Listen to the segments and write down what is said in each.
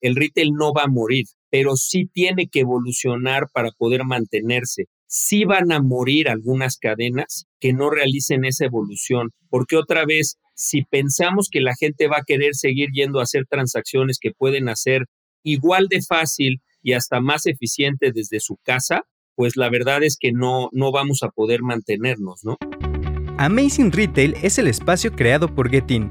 el retail no va a morir, pero sí tiene que evolucionar para poder mantenerse. Sí van a morir algunas cadenas que no realicen esa evolución, porque otra vez, si pensamos que la gente va a querer seguir yendo a hacer transacciones que pueden hacer igual de fácil y hasta más eficiente desde su casa, pues la verdad es que no, no vamos a poder mantenernos, ¿no? Amazing Retail es el espacio creado por Getin,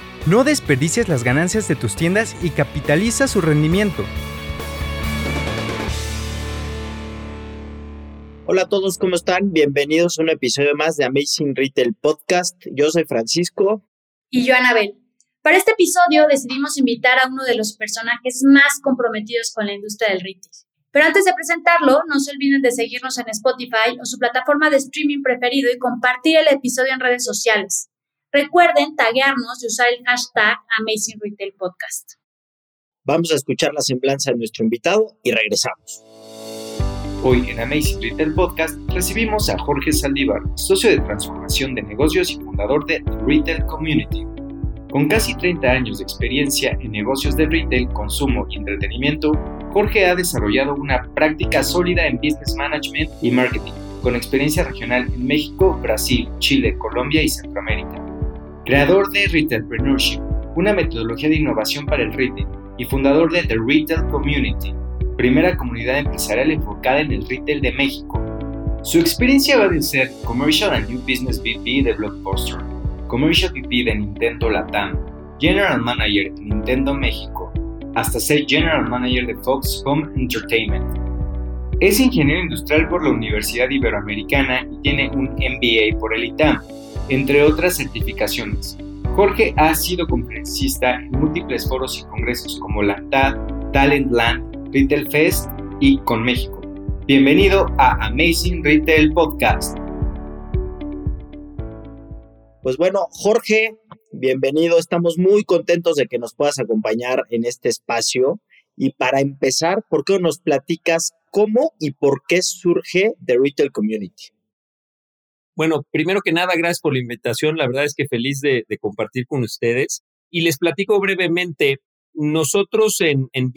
No desperdicies las ganancias de tus tiendas y capitaliza su rendimiento. Hola a todos, ¿cómo están? Bienvenidos a un episodio más de Amazing Retail Podcast. Yo soy Francisco. Y yo, Anabel. Para este episodio decidimos invitar a uno de los personajes más comprometidos con la industria del retail. Pero antes de presentarlo, no se olviden de seguirnos en Spotify o su plataforma de streaming preferido y compartir el episodio en redes sociales. Recuerden taguearnos y usar el hashtag Amazing Retail Podcast. Vamos a escuchar la semblanza de nuestro invitado y regresamos. Hoy en Amazing Retail Podcast recibimos a Jorge Saldívar, socio de transformación de negocios y fundador de Retail Community. Con casi 30 años de experiencia en negocios de retail, consumo y entretenimiento, Jorge ha desarrollado una práctica sólida en business management y marketing, con experiencia regional en México, Brasil, Chile, Colombia y Centroamérica. Creador de Retailpreneurship, una metodología de innovación para el retail, y fundador de The Retail Community, primera comunidad empresarial enfocada en el retail de México. Su experiencia va de ser Commercial and New Business VP de Blockbuster, Commercial VP de Nintendo Latam, General Manager en Nintendo México, hasta ser General Manager de Fox Home Entertainment. Es ingeniero industrial por la Universidad Iberoamericana y tiene un MBA por el ITAM, entre otras certificaciones. Jorge ha sido conferencista en múltiples foros y congresos como la TAD, Talent Land, Retail Fest y Con México. Bienvenido a Amazing Retail Podcast. Pues bueno, Jorge, bienvenido. Estamos muy contentos de que nos puedas acompañar en este espacio. Y para empezar, ¿por qué nos platicas cómo y por qué surge The Retail Community? Bueno, primero que nada, gracias por la invitación. La verdad es que feliz de, compartir con ustedes. Y les platico brevemente. Nosotros en, en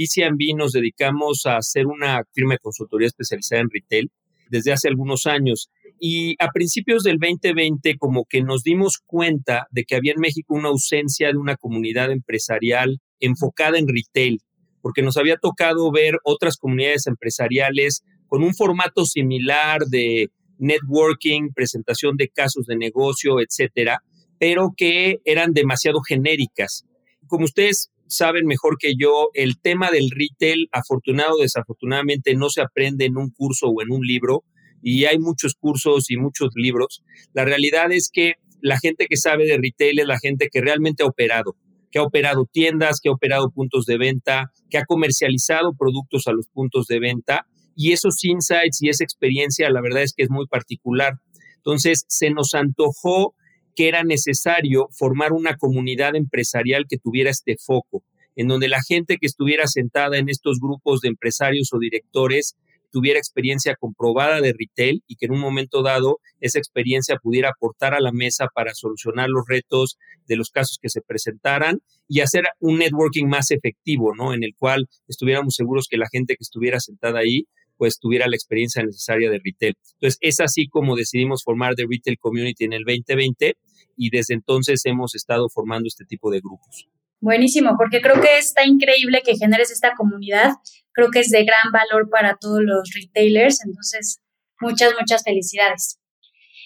nos dedicamos a hacer una firma de consultoría especializada en retail desde hace algunos años. Y a principios del 2020, como que nos dimos cuenta de que había en México una ausencia de una comunidad empresarial enfocada en retail, porque nos había tocado ver otras comunidades empresariales con un formato similar de networking, presentación de casos de negocio, etcétera, pero que eran demasiado genéricas. Como ustedes saben mejor que yo, el tema del retail, afortunado o desafortunadamente, no se aprende en un curso o en un libro, y hay muchos cursos y muchos libros. La realidad es que la gente que sabe de retail es la gente que realmente ha operado, que ha operado tiendas, que ha operado puntos de venta, que ha comercializado productos a los puntos de venta y esos insights y esa experiencia, la verdad es que es muy particular. Entonces, se nos antojó que era necesario formar una comunidad empresarial que tuviera este foco, en donde la gente que estuviera sentada en estos grupos de empresarios o directores tuviera experiencia comprobada de retail y que en un momento dado esa experiencia pudiera aportar a la mesa para solucionar los retos de los casos que se presentaran y hacer un networking más efectivo, ¿no? En el cual estuviéramos seguros que la gente que estuviera sentada ahí pues tuviera la experiencia necesaria de retail. Entonces, es así como decidimos formar The Retail Community en el 2020 y desde entonces hemos estado formando este tipo de grupos. Buenísimo, porque creo que está increíble que generes esta comunidad. Creo que es de gran valor para todos los retailers. Entonces, muchas, muchas felicidades.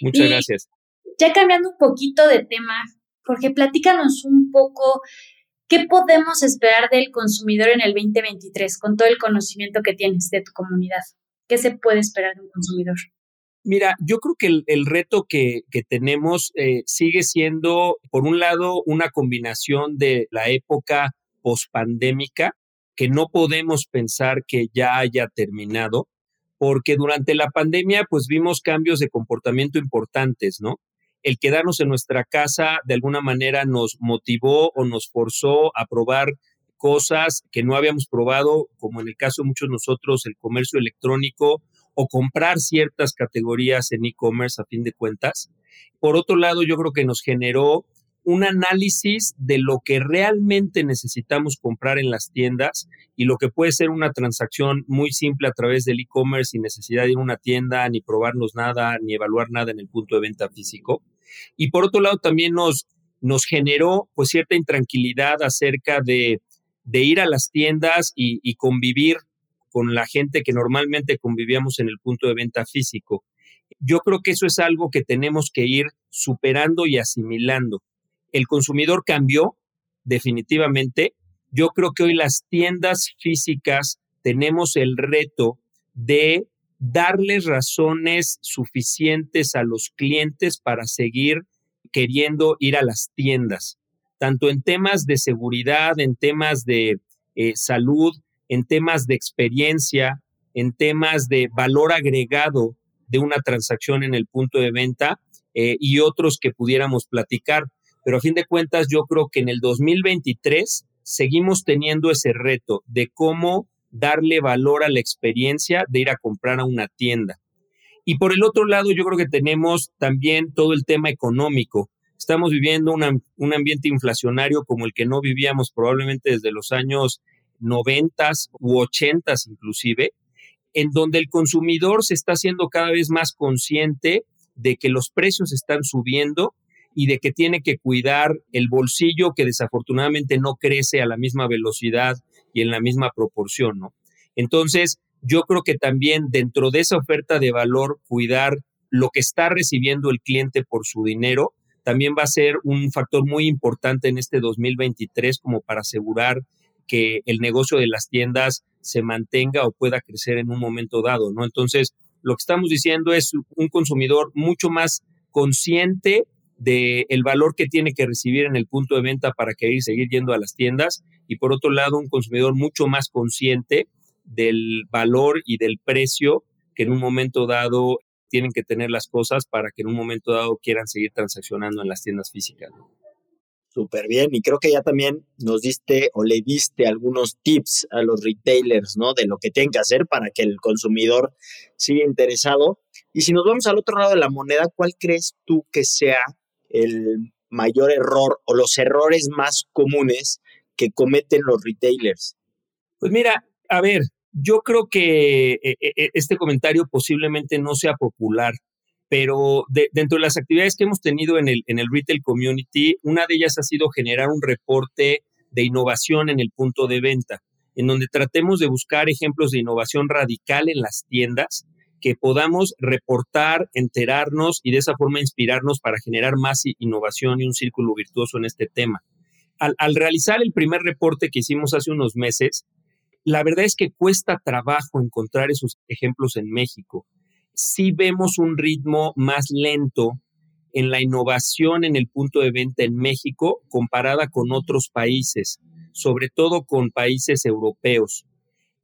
Muchas gracias. Ya cambiando un poquito de tema, Jorge, platícanos un poco qué podemos esperar del consumidor en el 2023 con todo el conocimiento que tienes de tu comunidad. ¿Qué se puede esperar de un consumidor? Mira, yo creo que el, reto que, tenemos eh, sigue siendo, por un lado, una combinación de la época pospandémica, que no podemos pensar que ya haya terminado. porque durante la pandemia pues vimos cambios de comportamiento importantes, ¿no? El quedarnos en nuestra casa de alguna manera nos motivó o nos forzó a probar cosas que no habíamos probado, como en el caso de muchos de nosotros, el comercio electrónico o comprar ciertas categorías en e-commerce a fin de cuentas. Por otro lado, yo creo que nos generó un análisis de lo que realmente necesitamos comprar en las tiendas y lo que puede ser una transacción muy simple a través del e-commerce sin necesidad de ir a una tienda, ni probarnos nada, ni evaluar nada en el punto de venta físico. Y por otro lado, también nos, nos generó pues cierta intranquilidad acerca de, ir a las tiendas y convivir con la gente que normalmente convivíamos en el punto de venta físico. Yo creo que eso es algo que tenemos que ir superando y asimilando. El consumidor cambió definitivamente. Yo creo que hoy las tiendas físicas tenemos el reto de darles razones suficientes a los clientes para seguir queriendo ir a las tiendas, tanto en temas de seguridad, en temas de eh, salud, en temas de experiencia, en temas de valor agregado de una transacción en el punto de venta eh, y otros que pudiéramos platicar. Pero a fin de cuentas, yo creo que en el 2023 seguimos teniendo ese reto de cómo darle valor a la experiencia de ir a comprar a una tienda. Y por el otro lado, yo creo que tenemos también todo el tema económico. Estamos viviendo un ambiente inflacionario como el que no vivíamos probablemente desde los años 90 u 80 inclusive, en donde el consumidor se está haciendo cada vez más consciente de que los precios están subiendo y de que tiene que cuidar el bolsillo que desafortunadamente no crece a la misma velocidad y en la misma proporción, ¿no? Entonces, yo creo que también dentro de esa oferta de valor, cuidar lo que está recibiendo el cliente por su dinero, también va a ser un factor muy importante en este 2023 como para asegurar que el negocio de las tiendas se mantenga o pueda crecer en un momento dado, ¿no? Entonces, lo que estamos diciendo es un consumidor mucho más consciente del el valor que tiene que recibir en el punto de venta para que seguir yendo a las tiendas y por otro lado un consumidor mucho más consciente del valor y del precio que en un momento dado tienen que tener las cosas para que en un momento dado quieran seguir transaccionando en las tiendas físicas. Súper bien. Y creo que ya también nos diste o le diste algunos tips a los retailers, ¿no? De lo que tienen que hacer para que el consumidor siga interesado. Y si nos vamos al otro lado de la moneda, ¿cuál crees tú que sea el mayor error o los errores más comunes que cometen los retailers? Pues mira, a ver, yo creo que eh, eh, este comentario posiblemente no sea popular, pero dentro de las actividades que hemos tenido en el, en el retail community, una de ellas ha sido generar un reporte de innovación en el punto de venta, en donde tratemos de buscar ejemplos de innovación radical en las tiendas que podamos reportar, enterarnos y de esa forma inspirarnos para generar más innovación y un círculo virtuoso en este tema. Al, al realizar el primer reporte que hicimos hace unos meses, la verdad es que cuesta trabajo encontrar esos ejemplos en México sí vemos un ritmo más lento en la innovación en el punto de venta en México comparada con otros países, sobre todo con países europeos.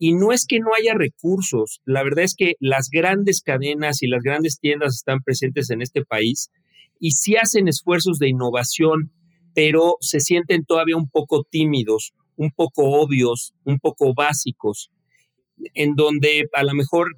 Y no es que no haya recursos, la verdad es que las grandes cadenas y las grandes tiendas están presentes en este país y sí hacen esfuerzos de innovación, pero se sienten todavía un poco tímidos, un poco obvios, un poco básicos en donde a lo mejor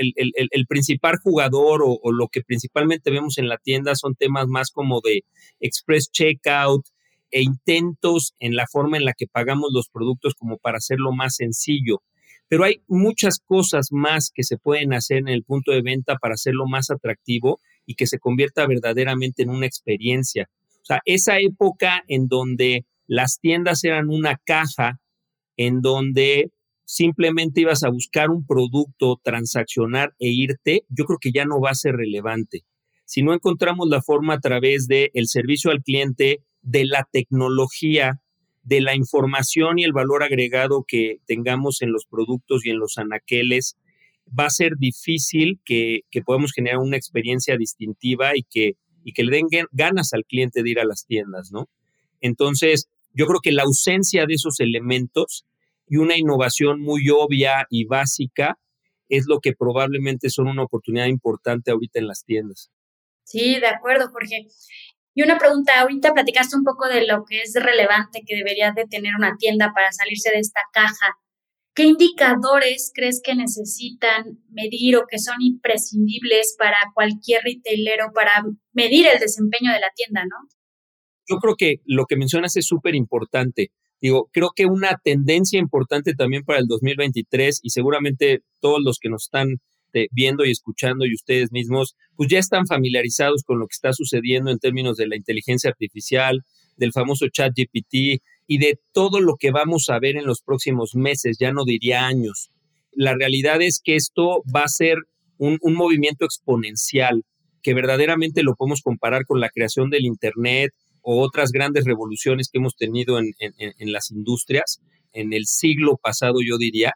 el, principal jugador o, lo que principalmente vemos en la tienda son temas más como de express checkout e intentos en la forma en la que pagamos los productos como para hacerlo más sencillo. Pero hay muchas cosas más que se pueden hacer en el punto de venta para hacerlo más atractivo y que se convierta verdaderamente en una experiencia. O sea, esa época en donde las tiendas eran una caja, en donde simplemente ibas a buscar un producto, transaccionar e irte, yo creo que ya no va a ser relevante. Si no encontramos la forma a través del el servicio al cliente, de la tecnología, de la información y el valor agregado que tengamos en los productos y en los anaqueles, va a ser difícil que, que podamos generar una experiencia distintiva y que, y que le den ganas al cliente de ir a las tiendas, ¿no? Entonces, yo creo que la ausencia de esos elementos y una innovación muy obvia y básica es lo que probablemente son una oportunidad importante ahorita en las tiendas. Sí, de acuerdo, Jorge. Y una pregunta, ahorita platicaste un poco de lo que es relevante que debería de tener una tienda para salirse de esta caja. ¿Qué indicadores crees que necesitan medir o que son imprescindibles para cualquier retailero para medir el desempeño de la tienda, no? Yo creo que lo que mencionas es súper importante. Digo, creo que una tendencia importante también para el 2023 y seguramente todos los que nos están viendo y escuchando y ustedes mismos, pues ya están familiarizados con lo que está sucediendo en términos de la inteligencia artificial, del famoso chat GPT y de todo lo que vamos a ver en los próximos meses, ya no diría años. La realidad es que esto va a ser un, movimiento exponencial que verdaderamente lo podemos comparar con la creación del Internet o otras grandes revoluciones que hemos tenido en, en las industrias en el siglo pasado, yo diría,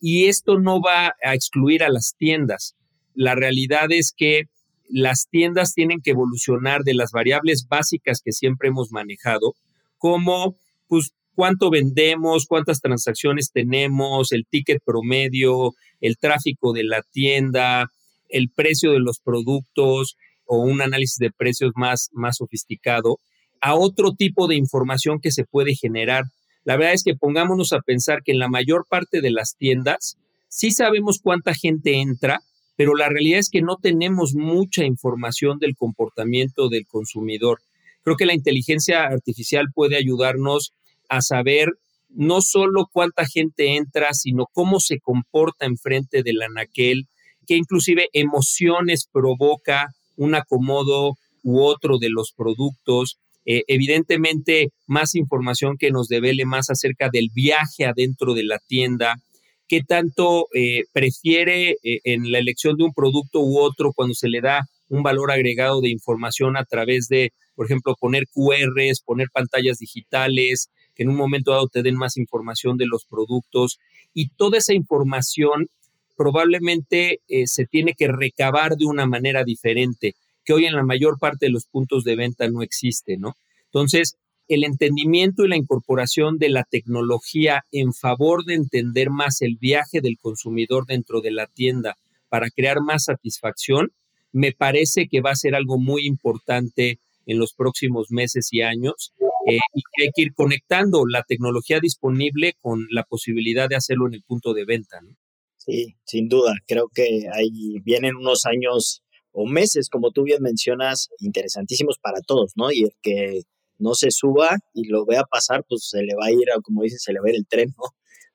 y esto no va a excluir a las tiendas. La realidad es que las tiendas tienen que evolucionar de las variables básicas que siempre hemos manejado, como pues cuánto vendemos, cuántas transacciones tenemos, el ticket promedio, el tráfico de la tienda, el precio de los productos o un análisis de precios más, más sofisticado, a otro tipo de información que se puede generar la verdad es que pongámonos a pensar que en la mayor parte de las tiendas sí sabemos cuánta gente entra, pero la realidad es que no tenemos mucha información del comportamiento del consumidor. Creo que la inteligencia artificial puede ayudarnos a saber no solo cuánta gente entra, sino cómo se comporta enfrente del anaquel, qué inclusive emociones provoca un acomodo u otro de los productos, eh, evidentemente, más información que nos devele más acerca del viaje adentro de la tienda, qué tanto eh, prefiere eh, en la elección de un producto u otro cuando se le da un valor agregado de información a través de, por ejemplo, poner QRs, poner pantallas digitales, que en un momento dado te den más información de los productos. Y toda esa información probablemente se tiene que recabar de una manera diferente que hoy en la mayor parte de los puntos de venta no existe, ¿no? Entonces, el entendimiento y la incorporación de la tecnología en favor de entender más el viaje del consumidor dentro de la tienda para crear más satisfacción, me parece que va a ser algo muy importante en los próximos meses y años eh, y que hay que ir conectando la tecnología disponible con la posibilidad de hacerlo en el punto de venta. ¿no? Sí, sin duda. Creo que ahí vienen unos años o meses, como tú bien mencionas, interesantísimos para todos, ¿no? Y el que no se suba y lo vea pasar, pues se le va a ir, como dicen, se le va a ir el tren, ¿no?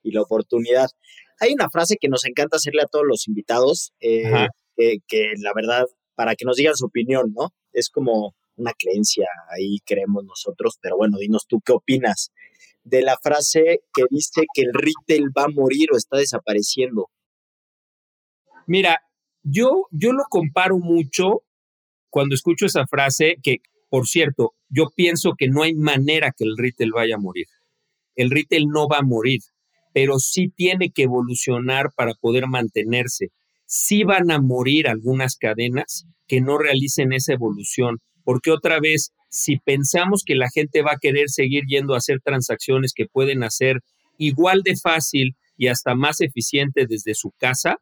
Y la oportunidad. Hay una frase que nos encanta hacerle a todos los invitados, eh, que, la verdad, para que nos digan su opinión, ¿no? Es como una creencia, ahí creemos nosotros, pero bueno, dinos tú qué opinas de la frase que dice que el retail va a morir o está desapareciendo. Mira, yo, yo lo comparo mucho cuando escucho esa frase, que por cierto, yo pienso que no hay manera que el retail vaya a morir. El retail no va a morir, pero sí tiene que evolucionar para poder mantenerse. Sí van a morir algunas cadenas que no realicen esa evolución, porque otra vez, si pensamos que la gente va a querer seguir yendo a hacer transacciones que pueden hacer igual de fácil y hasta más eficiente desde su casa,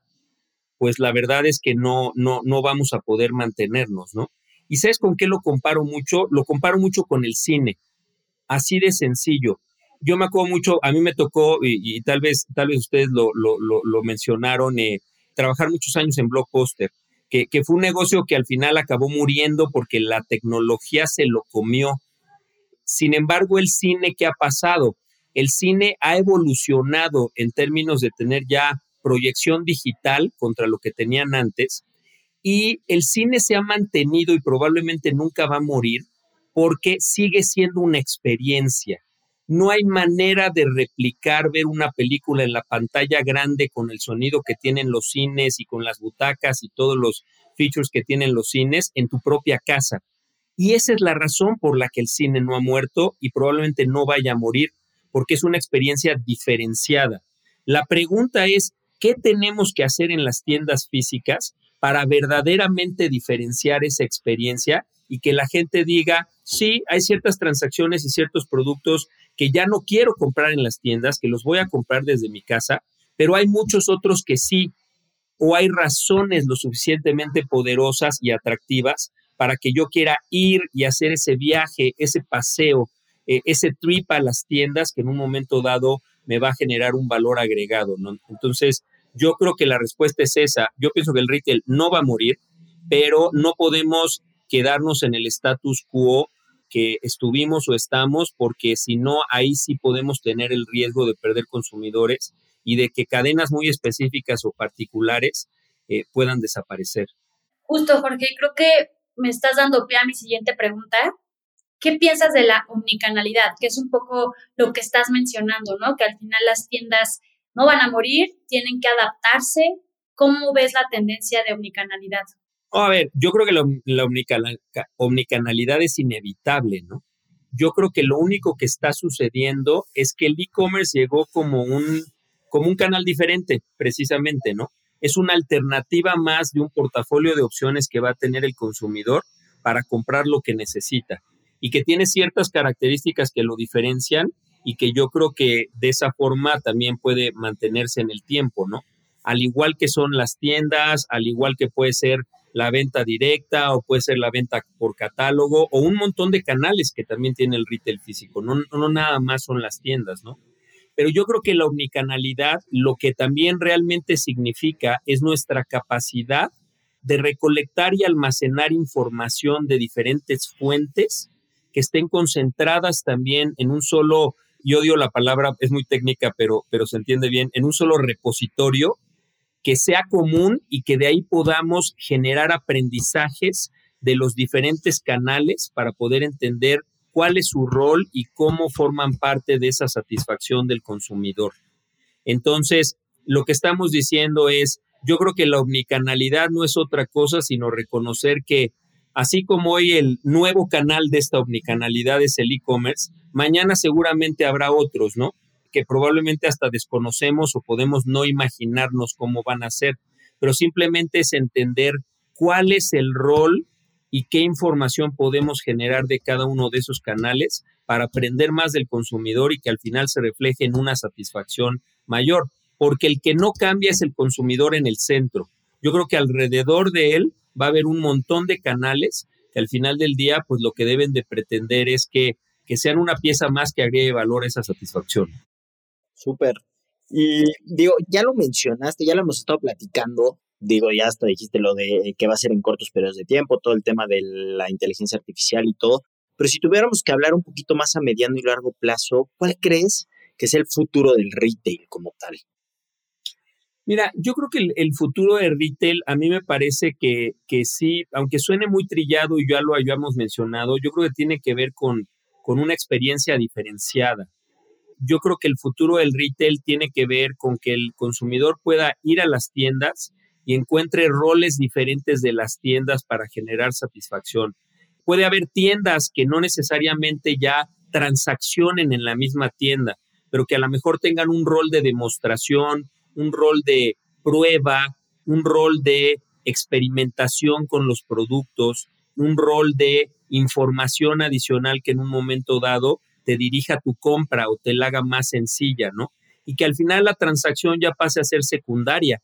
pues la verdad es que no, no, no vamos a poder mantenernos, ¿no? ¿Y sabes con qué lo comparo mucho? Lo comparo mucho con el cine, así de sencillo. Yo me acuerdo mucho, a mí me tocó, y, tal, vez, tal vez ustedes lo, lo, mencionaron, eh, trabajar muchos años en Blockbuster, que, que fue un negocio que al final acabó muriendo porque la tecnología se lo comió. Sin embargo, el cine, ¿qué ha pasado? El cine ha evolucionado en términos de tener ya proyección digital contra lo que tenían antes. Y el cine se ha mantenido y probablemente nunca va a morir porque sigue siendo una experiencia. No hay manera de replicar ver una película en la pantalla grande con el sonido que tienen los cines y con las butacas y todos los features que tienen los cines en tu propia casa. Y esa es la razón por la que el cine no ha muerto y probablemente no vaya a morir, porque es una experiencia diferenciada. La pregunta es, ¿Qué tenemos que hacer en las tiendas físicas para verdaderamente diferenciar esa experiencia y que la gente diga, sí, hay ciertas transacciones y ciertos productos que ya no quiero comprar en las tiendas, que los voy a comprar desde mi casa, pero hay muchos otros que sí. o hay razones lo suficientemente poderosas y atractivas para que yo quiera ir y hacer ese viaje, ese paseo, eh, ese trip a las tiendas que en un momento dado me va a generar un valor agregado. Entonces, yo creo que la respuesta es esa. Yo pienso que el retail no va a morir, pero no podemos quedarnos en el status quo que estuvimos o estamos, porque si no, ahí sí podemos tener el riesgo de perder consumidores y de que cadenas muy específicas o particulares eh, puedan desaparecer. Justo, Jorge, creo que me estás dando pie a mi siguiente pregunta. ¿Qué piensas de la omnicanalidad? Que es un poco lo que estás mencionando, ¿no? Que al final las tiendas no van a morir, tienen que adaptarse. ¿Cómo ves la tendencia de omnicanalidad? a ver, yo creo que la, omnicanalidad es inevitable, ¿no? Yo creo que lo único que está sucediendo es que el e-commerce llegó como un, como un canal diferente, precisamente, ¿no? Es una alternativa más de un portafolio de opciones que va a tener el consumidor para comprar lo que necesita y que tiene ciertas características que lo diferencian y que yo creo que de esa forma también puede mantenerse en el tiempo, ¿no? Al igual que son las tiendas, al igual que puede ser la venta directa o puede ser la venta por catálogo o un montón de canales que también tiene el retail físico, no, no nada más son las tiendas, ¿no? Pero yo creo que la omnicanalidad lo que también realmente significa es nuestra capacidad de recolectar y almacenar información de diferentes fuentes que estén concentradas también en un solo, yo odio la palabra, es muy técnica, pero, pero se entiende bien, en un solo repositorio que sea común y que de ahí podamos generar aprendizajes de los diferentes canales para poder entender cuál es su rol y cómo forman parte de esa satisfacción del consumidor. Entonces, lo que estamos diciendo es, yo creo que la omnicanalidad no es otra cosa sino reconocer que así como hoy el nuevo canal de esta omnicanalidad es el e-commerce, mañana seguramente habrá otros, ¿no? que probablemente hasta desconocemos o podemos no imaginarnos cómo van a ser, pero simplemente es entender cuál es el rol y qué información podemos generar de cada uno de esos canales para aprender más del consumidor y que al final se refleje en una satisfacción mayor, porque el que no cambia es el consumidor en el centro. Yo creo que alrededor de él va a haber un montón de canales que al final del día, pues lo que deben de pretender es que, que sean una pieza más que agregue valor a esa satisfacción. Súper. Y digo, ya lo mencionaste, ya lo hemos estado platicando, digo, ya hasta dijiste lo de que va a ser en cortos periodos de tiempo, todo el tema de la inteligencia artificial y todo, pero si tuviéramos que hablar un poquito más a mediano y largo plazo, ¿cuál crees que es el futuro del retail como tal? Mira, yo creo que el, futuro del retail a mí me parece que, que, sí, aunque suene muy trillado y ya lo hayamos mencionado, yo creo que tiene que ver con, con una experiencia diferenciada yo creo que el futuro del retail tiene que ver con que el consumidor pueda ir a las tiendas y encuentre roles diferentes de las tiendas para generar satisfacción. Puede haber tiendas que no necesariamente ya transaccionen en la misma tienda, pero que a lo mejor tengan un rol de demostración, un rol de prueba, un rol de experimentación con los productos, un rol de información adicional que en un momento dado te dirija tu compra o te la haga más sencilla, ¿no? Y que al final la transacción ya pase a ser secundaria,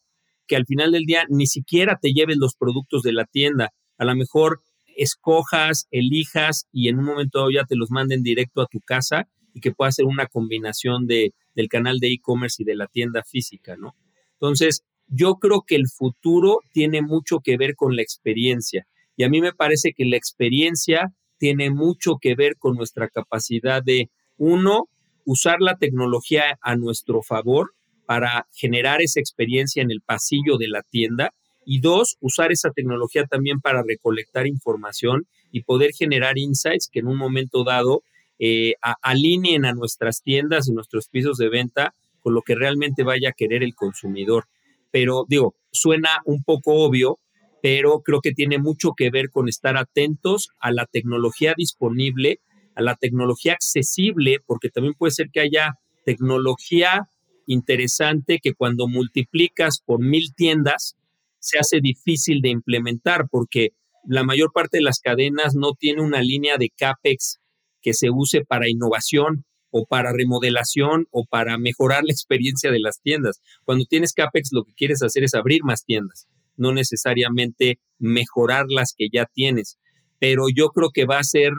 que al final del día ni siquiera te lleven los productos de la tienda, a lo mejor escojas, elijas y en un momento ya te los manden directo a tu casa y que pueda ser una combinación de, del canal de e-commerce y de la tienda física, ¿no? Entonces, yo creo que el futuro tiene mucho que ver con la experiencia y a mí me parece que la experiencia tiene mucho que ver con nuestra capacidad de, uno, usar la tecnología a nuestro favor para generar esa experiencia en el pasillo de la tienda y dos, usar esa tecnología también para recolectar información y poder generar insights que en un momento dado eh, alineen a nuestras tiendas y nuestros pisos de venta con lo que realmente vaya a querer el consumidor. Pero digo, suena un poco obvio, pero creo que tiene mucho que ver con estar atentos a la tecnología disponible, a la tecnología accesible, porque también puede ser que haya tecnología interesante que cuando multiplicas por mil tiendas se hace difícil de implementar porque la mayor parte de las cadenas no tiene una línea de CAPEX que se use para innovación. o para remodelación o para mejorar la experiencia de las tiendas. Cuando tienes CAPEX lo que quieres hacer es abrir más tiendas, no necesariamente mejorar las que ya tienes. Pero yo creo que va a ser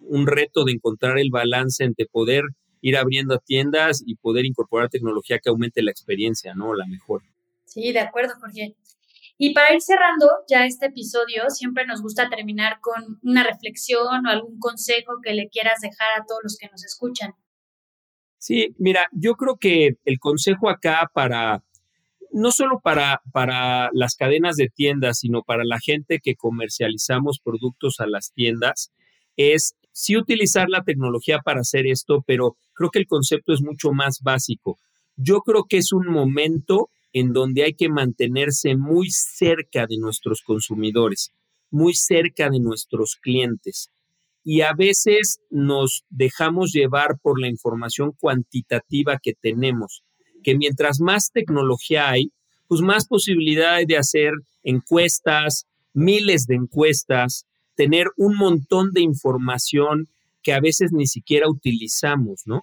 un reto de encontrar el balance entre poder ir abriendo tiendas y poder incorporar tecnología que aumente la experiencia, ¿no? La mejor. Sí, de acuerdo, Jorge. Y para ir cerrando ya este episodio, siempre nos gusta terminar con una reflexión o algún consejo que le quieras dejar a todos los que nos escuchan. Sí, mira, yo creo que el consejo acá para, no solo para, para las cadenas de tiendas, sino para la gente que comercializamos productos a las tiendas, es sí utilizar la tecnología para hacer esto, pero creo que el concepto es mucho más básico. Yo creo que es un momento en donde hay que mantenerse muy cerca de nuestros consumidores, muy cerca de nuestros clientes. Y a veces nos dejamos llevar por la información cuantitativa que tenemos, que mientras más tecnología hay, pues más posibilidad hay de hacer encuestas, miles de encuestas, tener un montón de información que a veces ni siquiera utilizamos, ¿no?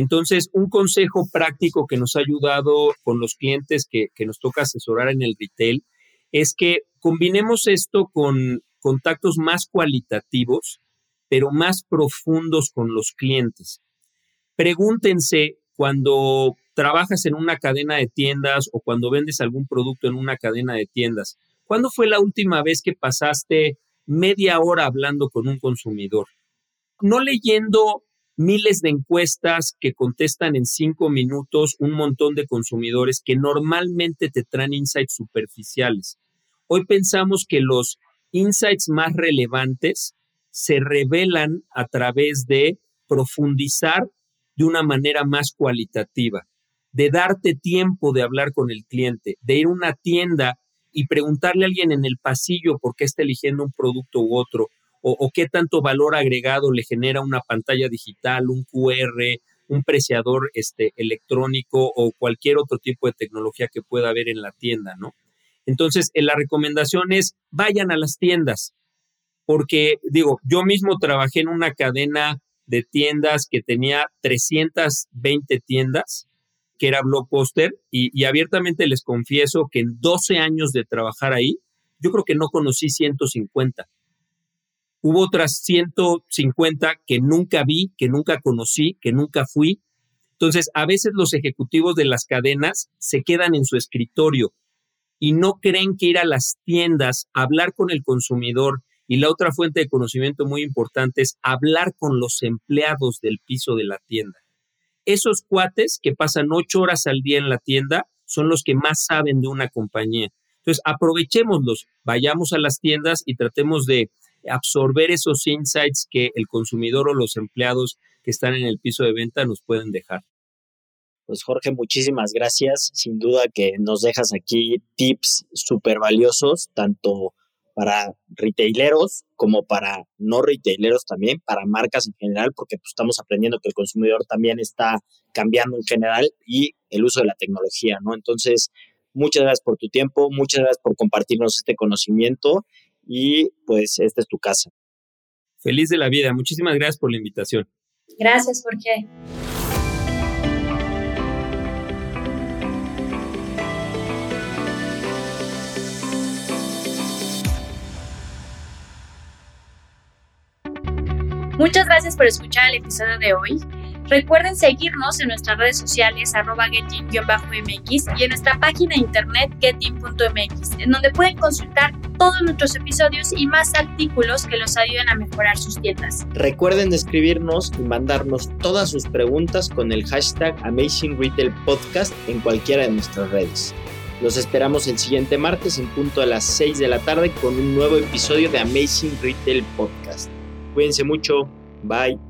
Entonces, un consejo práctico que nos ha ayudado con los clientes que, nos toca asesorar en el retail es que combinemos esto con contactos más cualitativos, pero más profundos con los clientes. Pregúntense cuando trabajas en una cadena de tiendas o cuando vendes algún producto en una cadena de tiendas, ¿cuándo fue la última vez que pasaste media hora hablando con un consumidor? No leyendo miles de encuestas que contestan en cinco minutos un montón de consumidores que normalmente te traen insights superficiales. Hoy pensamos que los insights más relevantes se revelan a través de profundizar de una manera más cualitativa, de darte tiempo de hablar con el cliente, de ir a una tienda y preguntarle a alguien en el pasillo por qué está eligiendo un producto u otro, o, qué tanto valor agregado le genera una pantalla digital, un QR, un preciador este, electrónico o cualquier otro tipo de tecnología que pueda haber en la tienda, ¿no? Entonces, la recomendación es vayan a las tiendas, porque digo, yo mismo trabajé en una cadena de tiendas que tenía 320 tiendas, que era Blockbuster, y, y abiertamente les confieso que en 12 años de trabajar ahí, yo creo que no conocí 150 Hubo otras 150 que nunca vi, que nunca conocí, que nunca fui. Entonces, a veces los ejecutivos de las cadenas se quedan en su escritorio y no creen que ir a las tiendas, hablar con el consumidor y la otra fuente de conocimiento muy importante es hablar con los empleados del piso de la tienda. Esos cuates que pasan ocho horas al día en la tienda son los que más saben de una compañía. Entonces, aprovechémoslos, vayamos a las tiendas y tratemos de absorber esos insights que el consumidor o los empleados que están en el piso de venta nos pueden dejar. Pues Jorge, muchísimas gracias. Sin duda que nos dejas aquí tips súper valiosos, tanto para retaileros como para no retaileros también, para marcas en general, porque pues, estamos aprendiendo que el consumidor también está cambiando en general y el uso de la tecnología, ¿no? Entonces, muchas gracias por tu tiempo, muchas gracias por compartirnos este conocimiento y pues esta es tu casa. Feliz de la vida. Muchísimas gracias por la invitación. Gracias, Jorge. Muchas gracias por escuchar el episodio de hoy. Recuerden seguirnos en nuestras redes sociales arroba mx y en nuestra página de internet getin.mx, en donde pueden consultar todos nuestros episodios y más artículos que los ayuden a mejorar sus tiendas. Recuerden escribirnos y mandarnos todas sus preguntas con el hashtag Amazing Retail Podcast en cualquiera de nuestras redes. Los esperamos el siguiente martes en punto a las 6 de la tarde con un nuevo episodio de Amazing Retail Podcast. Cuídense mucho. Bye.